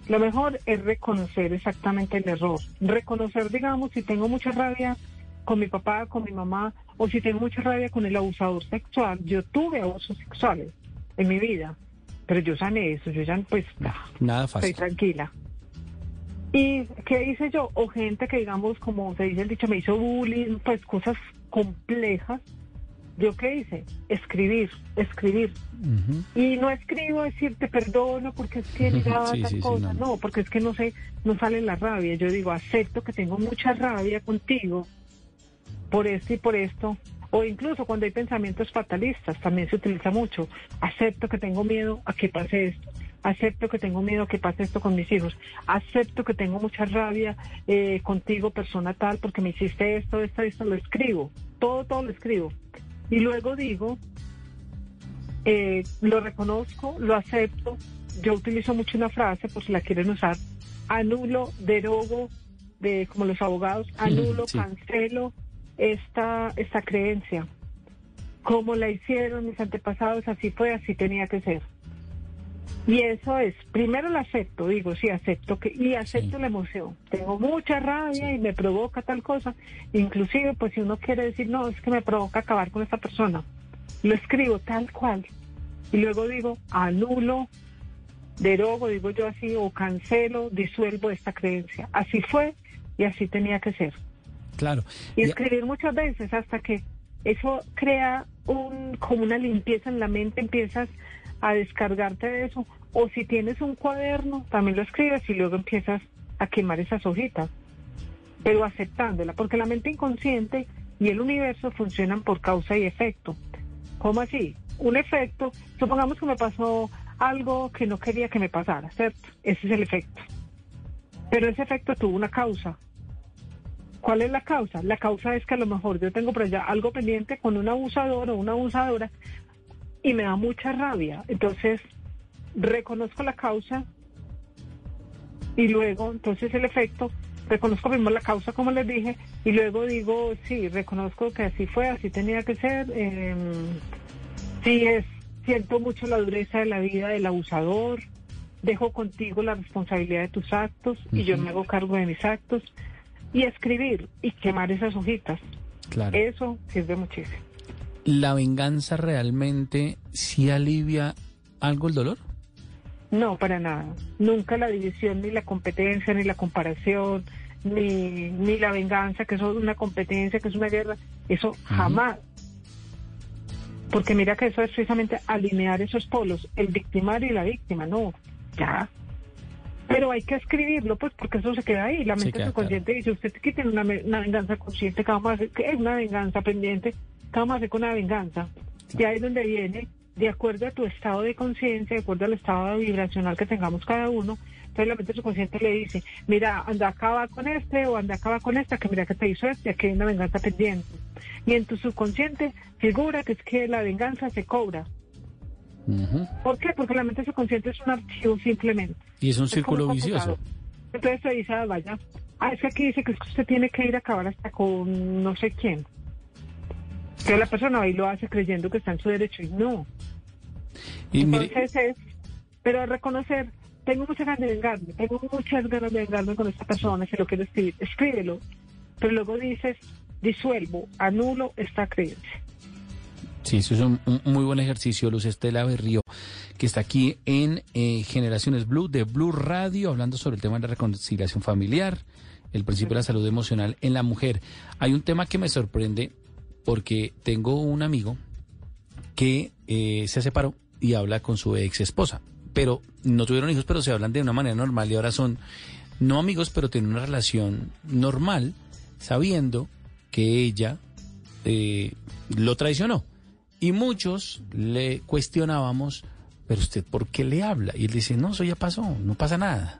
lo mejor es reconocer exactamente el error. Reconocer, digamos, si tengo mucha rabia con mi papá, con mi mamá, o si tengo mucha rabia con el abusador sexual. Yo tuve abusos sexuales en mi vida, pero yo sané eso, yo ya, pues, Nada estoy fácil. tranquila. ¿Y qué hice yo? O gente que, digamos, como se dice el dicho, me hizo bullying, pues cosas complejas. ¿Yo qué hice? Escribir, escribir. Y no escribo decir te perdono porque es que mira Sí, cosa. no, no, no. porque es que no sé, no sale la rabia. Yo digo, acepto que tengo mucha rabia contigo por esto y por esto. O incluso cuando hay pensamientos fatalistas, también se utiliza mucho. Acepto que tengo miedo a que pase esto. Acepto que tengo miedo a que pase esto con mis hijos. Acepto que tengo mucha rabia eh, contigo, persona tal, porque me hiciste esto, esto, esto. Lo escribo. Todo, todo lo escribo. Y luego digo, eh, lo reconozco, lo acepto. Yo utilizo mucho una frase, por si la quieren usar, anulo, derogo, de como los abogados, anulo, Sí. cancelo esta, esta creencia. Como la hicieron mis antepasados, así fue, así tenía que ser. Y eso es, primero lo acepto, digo, sí, acepto que, y acepto la emoción. Tengo mucha rabia y me provoca tal cosa. Inclusive, pues si uno quiere decir, no, es que me provoca acabar con esta persona, lo escribo tal cual. Y luego digo, anulo, derogo, digo yo así, o cancelo, disuelvo esta creencia. Así fue y así tenía que ser. Claro. Y escribir muchas veces hasta que eso crea un como una limpieza en la mente, empiezas a descargarte de eso. O si tienes un cuaderno, también lo escribes y luego empiezas a quemar esas hojitas, pero aceptándola, porque la mente inconsciente y el universo funcionan por causa y efecto. ¿Cómo así? Un efecto, supongamos que me pasó algo que no quería que me pasara, ¿cierto? Ese es el efecto. Pero ese efecto tuvo una causa. ¿Cuál es la causa? La causa es que a lo mejor yo tengo por allá algo pendiente con un abusador o una abusadora y me da mucha rabia. Entonces, reconozco la causa y luego, entonces el efecto, reconozco primero la causa, como les dije, y luego digo, sí, reconozco que así fue, así tenía que ser. eh, sí, es, siento mucho la dureza de la vida del abusador, dejo contigo la responsabilidad de tus actos y yo me hago cargo de mis actos. Y escribir y quemar esas hojitas. Claro. Eso sirve muchísimo. ¿La venganza realmente sí alivia algo el dolor? No, para nada. Nunca la división, ni la competencia, ni la comparación, ni, ni la venganza, que eso es una competencia, que es una guerra. Eso jamás. Porque mira que eso es precisamente alinear esos polos, el victimario y la víctima. No, ya. Pero hay que escribirlo, pues, porque eso se queda ahí. La Sí, mente subconsciente dice, usted que tiene una, una venganza consciente, ¿qué vamos a hacer? ¿Qué es una venganza pendiente? ¿Qué vamos a hacer con una venganza? Y ahí es donde viene, de acuerdo a tu estado de conciencia, de acuerdo al estado vibracional que tengamos cada uno, entonces la mente subconsciente le dice, mira, anda a acabar con este o anda a acabar con esta, que mira que te hizo este, aquí hay una venganza pendiente. Y en tu subconsciente figura que es que la venganza se cobra. ¿Por qué? Porque la mente subconsciente es un archivo simplemente. Y es un Es círculo vicioso. Entonces te dice, ah, vaya, ah, es que aquí dice que usted tiene que ir a acabar hasta con no sé quién. Pero la persona ahí lo hace creyendo que está en su derecho y no. Y mire, Entonces es, pero reconocer, tengo muchas ganas de vengarme, tengo muchas ganas de vengarme con esta persona, si lo quiero escribir, escríbelo. Pero luego dices, disuelvo, anulo esta creencia. Sí, eso es un, muy buen ejercicio, Luz Estela Berrío, que está aquí en eh, Generaciones Blue, de Blue Radio, hablando sobre el tema de la reconciliación familiar, el principio de la salud emocional en la mujer. Hay un tema que me sorprende porque tengo un amigo que eh, se separó y habla con su ex esposa, pero no tuvieron hijos, pero se hablan de una manera normal y ahora son no amigos, pero tienen una relación normal, sabiendo que ella eh, lo traicionó. Y muchos le cuestionábamos, pero usted, ¿por qué le habla? Y él dice, no, eso ya pasó, no pasa nada.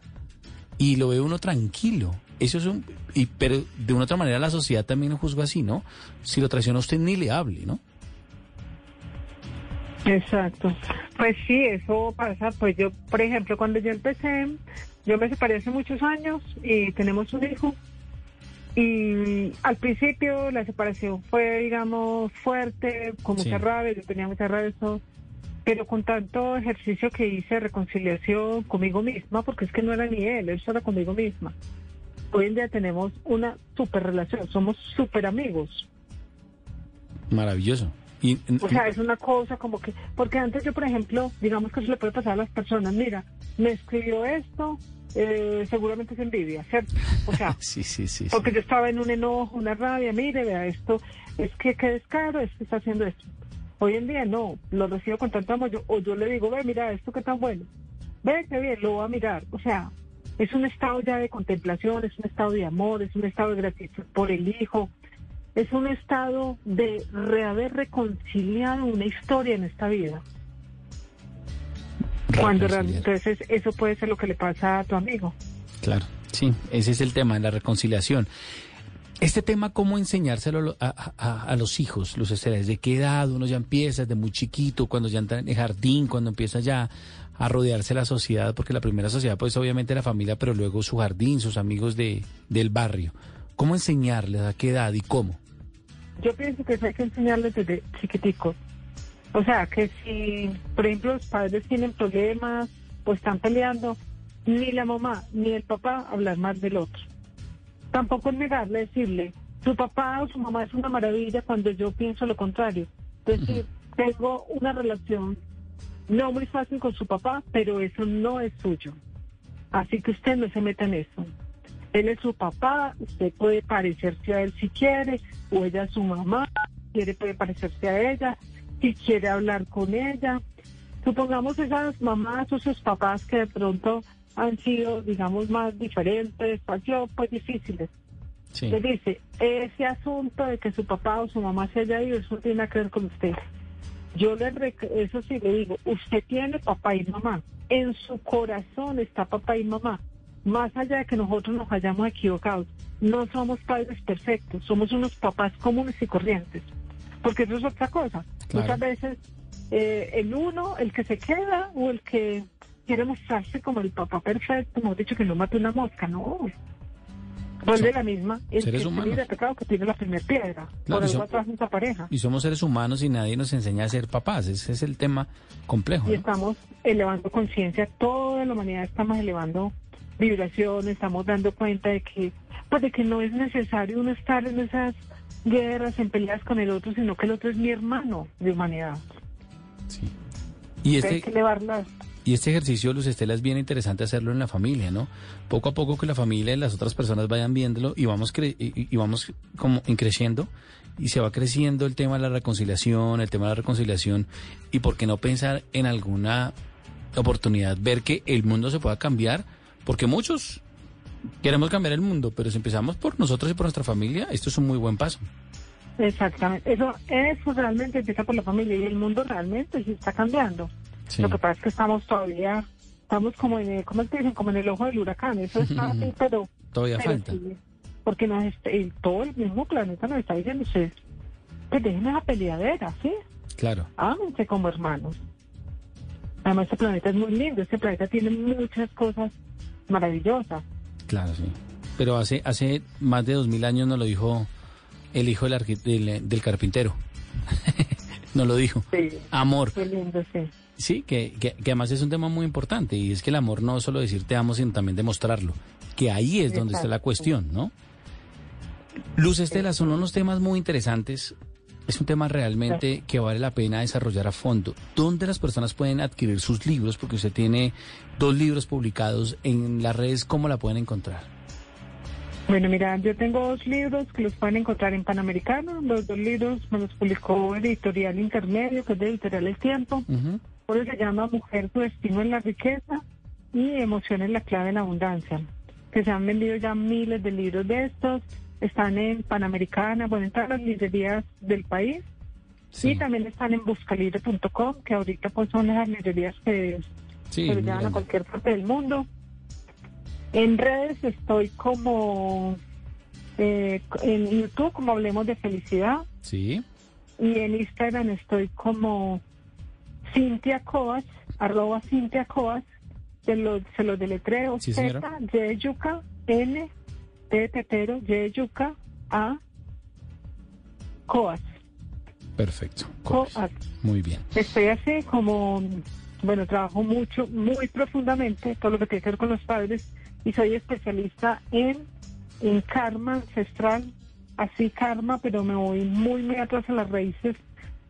Y lo ve uno tranquilo. Eso es un... Y, pero de una otra manera la sociedad también lo juzga así, ¿no? Si lo traiciona usted ni le hable, ¿no? Exacto. Pues sí, eso pasa. Pues yo, por ejemplo, cuando yo empecé, yo me separé hace muchos años y tenemos un hijo. Y al principio la separación fue, digamos, fuerte, con mucha Sí. rabia, yo tenía mucha rabia, eso, pero con tanto ejercicio que hice de reconciliación conmigo misma, porque es que no era ni él, él solo conmigo misma. Hoy en día tenemos una super relación, somos super amigos. Maravilloso. Y, O sea, es una cosa como que, porque antes yo, por ejemplo, digamos que eso le puede pasar a las personas, mira, me escribió esto, eh, seguramente es envidia, ¿cierto? O sea, sí, sí, sí. sí. porque yo estaba en un enojo, una rabia, mire, vea esto, es que qué descaro, es que está haciendo esto. Hoy en día no, lo recibo con tanto amor, yo- o yo le digo, ve, mira, esto qué tan bueno, ve, qué bien, lo voy a mirar. O sea, es un estado ya de contemplación, es un estado de amor, es un estado de gratitud por el hijo, es un estado de re- haber reconciliado una historia en esta vida. Cuando entonces eso puede ser lo que le pasa a tu amigo. Claro, sí, ese es el tema, la reconciliación. Este tema, ¿cómo enseñárselo a, a- a- los hijos, Luz Estela? ¿Desde qué edad uno ya empieza? ¿Desde muy chiquito? ¿Cuando ya entra en el jardín? ¿Cuando empieza ya a rodearse de la sociedad? Porque la primera sociedad, pues obviamente la familia, pero luego su jardín, sus amigos de, del barrio. ¿Cómo enseñarles? ¿A qué edad y cómo? Yo pienso que eso hay que enseñarles desde chiquiticos. O sea, que si, por ejemplo, los padres tienen problemas o están peleando, ni la mamá ni el papá hablar más del otro. Tampoco es negarle, decirle, su papá o su mamá es una maravilla cuando yo pienso lo contrario. Es decir, tengo una relación no muy fácil con su papá, pero eso no es suyo. Así que usted no se meta en eso. Él es su papá, usted puede parecerse a él si quiere, o ella es su mamá, si quiere puede parecerse a ella, si quiere hablar con ella. Supongamos esas mamás o sus papás que de pronto han sido, digamos, más diferentes, pues difíciles. Sí. Le dice, ese asunto de que su papá o su mamá se haya ido, eso tiene que ver con usted. Yo le, eso sí le digo, usted tiene papá y mamá. En su corazón está papá y mamá. Más allá de que nosotros nos hayamos equivocado, no somos padres perfectos, somos unos papás comunes y corrientes. Porque eso es otra cosa. Claro. Muchas veces eh, el uno, el que se queda o el que quiere mostrarse como el papá perfecto, hemos dicho que no mate una mosca, no. De la misma, el Seres que humanos. pecado que tiene la primera piedra. Claro, por y atrás pareja. Somos seres humanos y nadie nos enseña a ser papás. Ese es el tema complejo. Y ¿no? estamos elevando conciencia, toda la humanidad estamos elevando vibraciones, estamos dando cuenta de que, pues de que no es necesario uno estar en esas guerras, en peleas con el otro, sino que el otro es mi hermano de humanidad. Y Hay que este, elevarla. y este ejercicio, Luz Estela, es bien interesante hacerlo en la familia, ¿no? Poco a poco que la familia y las otras personas vayan viéndolo y vamos, cre- y, vamos como en creciendo y se va creciendo el tema de la reconciliación, el tema de la reconciliación y por qué no pensar en alguna oportunidad, ver que el mundo se pueda cambiar, porque muchos queremos cambiar el mundo, pero si empezamos por nosotros y por nuestra familia, esto es un muy buen paso. Exactamente. Eso, eso realmente empieza por la familia y el mundo realmente sí está cambiando. Sí. Lo que pasa es que estamos todavía, estamos como en, el- ¿cómo es que dicen? Como en el ojo del huracán. Eso está así, pero... Todavía pero falta. sí, porque nos el- todo el mismo planeta nos está diciendo, ustedes, pues dejen esa peleadera, ¿sí? Claro. Ámense como hermanos. Además, este planeta es muy lindo, este planeta tiene muchas cosas maravillosas. Claro, sí. Pero hace, hace más de dos mil años nos lo dijo el hijo del, del, del carpintero. nos lo dijo. Sí. Amor. Qué lindo, sí. Sí, que, que, que además es un tema muy importante y es que el amor no es solo decir te amo, sino también demostrarlo. Que ahí es donde está la cuestión, ¿no? Luz Estela, son unos temas muy interesantes. Es un tema realmente que vale la pena desarrollar a fondo. ¿Dónde las personas pueden adquirir sus libros? Porque usted tiene dos libros publicados en las redes. ¿Cómo la pueden encontrar? Bueno, mira, yo tengo dos libros que los pueden encontrar en Panamericano. Los dos libros me los publicó Editorial Intermedio, que es de Editorial El Tiempo. Uno se llama Mujer, tu destino en la riqueza y Emoción en la clave la abundancia. Que se han vendido ya miles de libros de estos. Están en Panamericana, bueno, en todas las librerías del país. Y también están en buscalibre.com, que ahorita pues son las librerías que Sí, se llevan a cualquier parte del mundo. En redes estoy como eh, en YouTube como Hablemos de Felicidad Sí. y en Instagram estoy como Cintia Coas, arroba Cintia Coas, se lo, se lo deletreo, Sí, Z. Y, Yuca, N, T, de Tetero, Y, Yuca, A, Coas. Perfecto. Coas. Muy bien. Estoy así como, bueno, trabajo mucho, muy profundamente, todo lo que tiene que ver con los padres, y soy especialista en, en karma ancestral, así karma, pero me voy muy, muy atrás a las raíces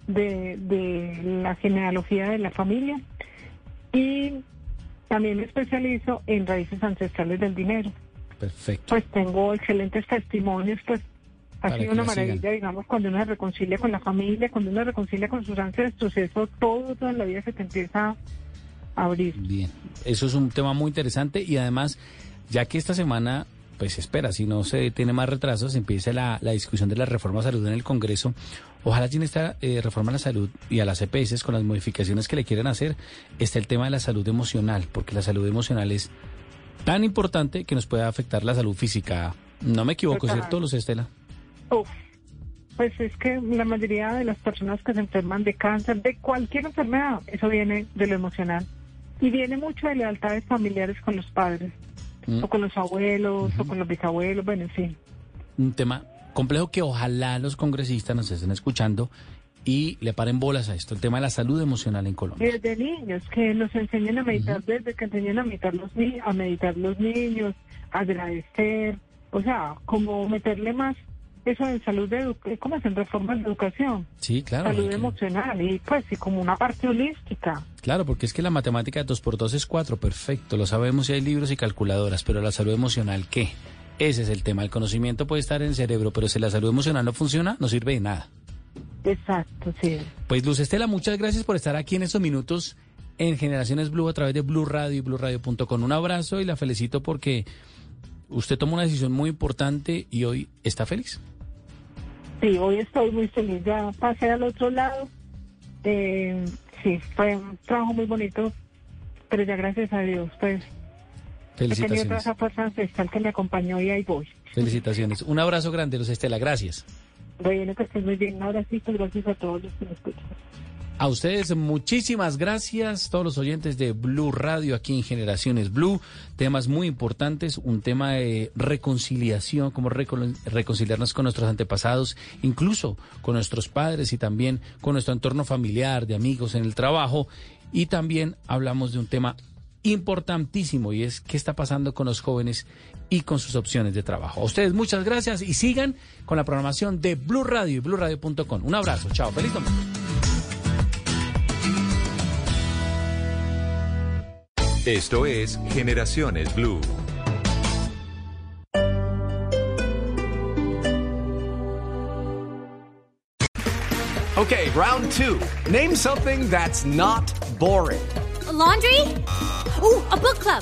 de, de la genealogía de la familia. Y también me especializo en raíces ancestrales del dinero. Perfecto. Pues tengo excelentes testimonios, pues ha Para sido una sigan. maravilla, digamos, cuando uno se reconcilia con la familia, cuando uno se reconcilia con sus ancestros, eso todo, toda la vida se te empieza a abrir. Bien. Eso es un tema muy interesante y además, ya que esta semana, pues espera, si no se tiene más retrasos, empiece la, la discusión de la reforma a salud en el Congreso. Ojalá en esta eh, reforma a la salud y a las EPS con las modificaciones que le quieren hacer, está el tema de la salud emocional, porque la salud emocional es tan importante que nos puede afectar la salud física. No me equivoco. ¿cierto, Luz Estela? Uf, pues es que la mayoría de las personas que se enferman de cáncer, de cualquier enfermedad, eso viene de lo emocional. Y viene mucho de lealtades familiares con los padres, Mm. o con los abuelos, o con los bisabuelos, bueno, en fin. un tema complejo que ojalá los congresistas nos estén escuchando y le paren bolas a esto, el tema de la salud emocional en Colombia. Desde niños, que nos enseñen a meditar, desde que enseñan a meditar los, a meditar los niños, agradecer, o sea, como meterle más eso en salud, de edu- ¿cómo es? En reformas de educación, Sí, claro. salud que- emocional y pues y como una parte holística. Claro, porque es que la matemática de 2 por 2 es 4, perfecto, lo sabemos y hay libros y calculadoras, pero la salud emocional, ¿qué? Ese es el tema, el conocimiento puede estar en el cerebro, pero si la salud emocional no funciona, no sirve de nada. Exacto, sí. Pues Luz Estela, muchas gracias por estar aquí en estos minutos en Generaciones Blue a través de Blue Radio y BlueRadio.com. Un abrazo y la felicito porque usted tomó una decisión muy importante y hoy está feliz. Sí, hoy estoy muy feliz, ya pasé al otro lado. Eh, sí, fue un trabajo muy bonito, pero ya gracias a Dios, pues he tenido Felicitaciones. esa fuerza ancestral que me acompañó y ahí voy. Felicitaciones. Un abrazo grande, Luz Estela. Gracias. Bueno, muy bien. Un abracito, gracias a todos los que me escuchan. A ustedes muchísimas gracias, todos los oyentes de Blue Radio aquí en Generaciones Blue. Temas muy importantes, un tema de reconciliación, cómo recon- reconciliarnos con nuestros antepasados, incluso con nuestros padres y también con nuestro entorno familiar, de amigos en el trabajo. Y también hablamos de un tema importantísimo y es qué está pasando con los jóvenes y con sus opciones de trabajo. A ustedes muchas gracias y sigan con la programación de Blue Radio y BlueRadio.com. Un abrazo, chao, feliz domingo. Esto es Generaciones Blue. Okay, round two. Name something that's not boring. A laundry? Ooh, a book club.